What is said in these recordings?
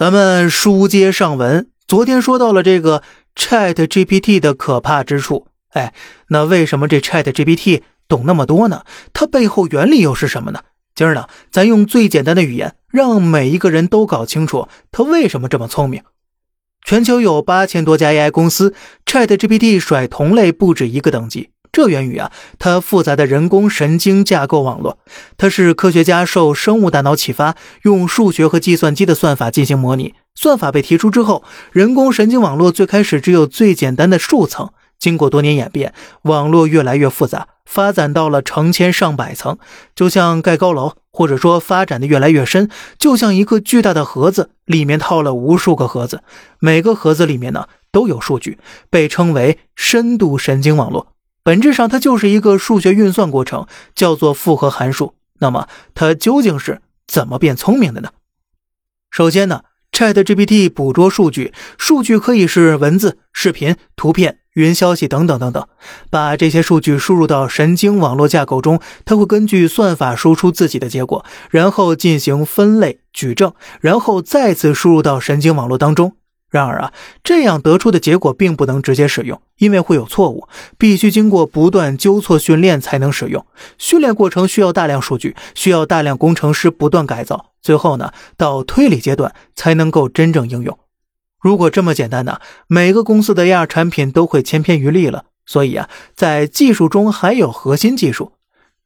咱们书接上文，昨天说到了这个 Chat GPT 的可怕之处。哎，那为什么这 Chat GPT 懂那么多呢？它背后原理又是什么呢？今儿呢，咱用最简单的语言，让每一个人都搞清楚它为什么这么聪明。全球有八千多家 AI 公司，Chat GPT 甩同类不止一个等级。这源于啊，它复杂的人工神经架构网络。它是科学家受生物大脑启发，用数学和计算机的算法进行模拟。算法被提出之后，人工神经网络最开始只有最简单的数层，经过多年演变，网络越来越复杂，发展到了成千上百层，就像盖高楼，或者说发展的越来越深，就像一个巨大的盒子，里面套了无数个盒子，每个盒子里面呢都有数据，被称为深度神经网络。本质上，它就是一个数学运算过程，叫做复合函数。那么，它究竟是怎么变聪明的呢？首先呢，ChatGPT 捕捉数据，数据可以是文字、视频、图片、云消息等等等等。把这些数据输入到神经网络架构中，它会根据算法输出自己的结果，然后进行分类、举证，然后再次输入到神经网络当中。然而啊，这样得出的结果并不能直接使用，因为会有错误，必须经过不断纠错训练才能使用。训练过程需要大量数据，需要大量工程师不断改造，最后呢，到推理阶段才能够真正应用。如果这么简单呢，每个公司的 AR 产品都会千篇一律了。所以啊，在技术中还有核心技术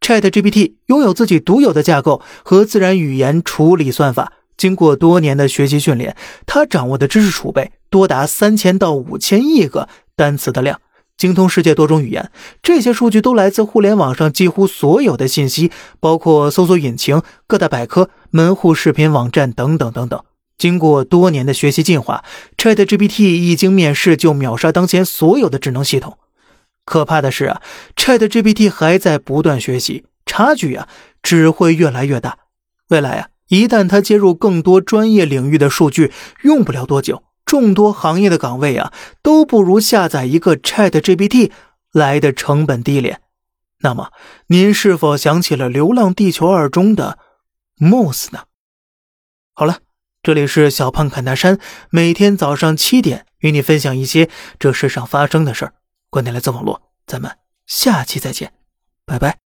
，ChatGPT 拥有自己独有的架构和自然语言处理算法。经过多年的学习训练，他掌握的知识储备多达三千到五千亿个单词的量，精通世界多种语言。这些数据都来自互联网上几乎所有的信息，包括搜索引擎、各大百科、门户视频网站等等等等。经过多年的学习进化，ChatGPT 一经面试就秒杀当前所有的智能系统。可怕的是啊，ChatGPT 还在不断学习，差距啊只会越来越大。未来啊。一旦它接入更多专业领域的数据，用不了多久，众多行业的岗位啊，都不如下载一个 Chat GPT 来的成本低廉。那么，您是否想起了《流浪地球二》中的 Moss 呢？好了，这里是小胖侃大山，每天早上七点与你分享一些这世上发生的事儿。观点来自网络，咱们下期再见，拜拜。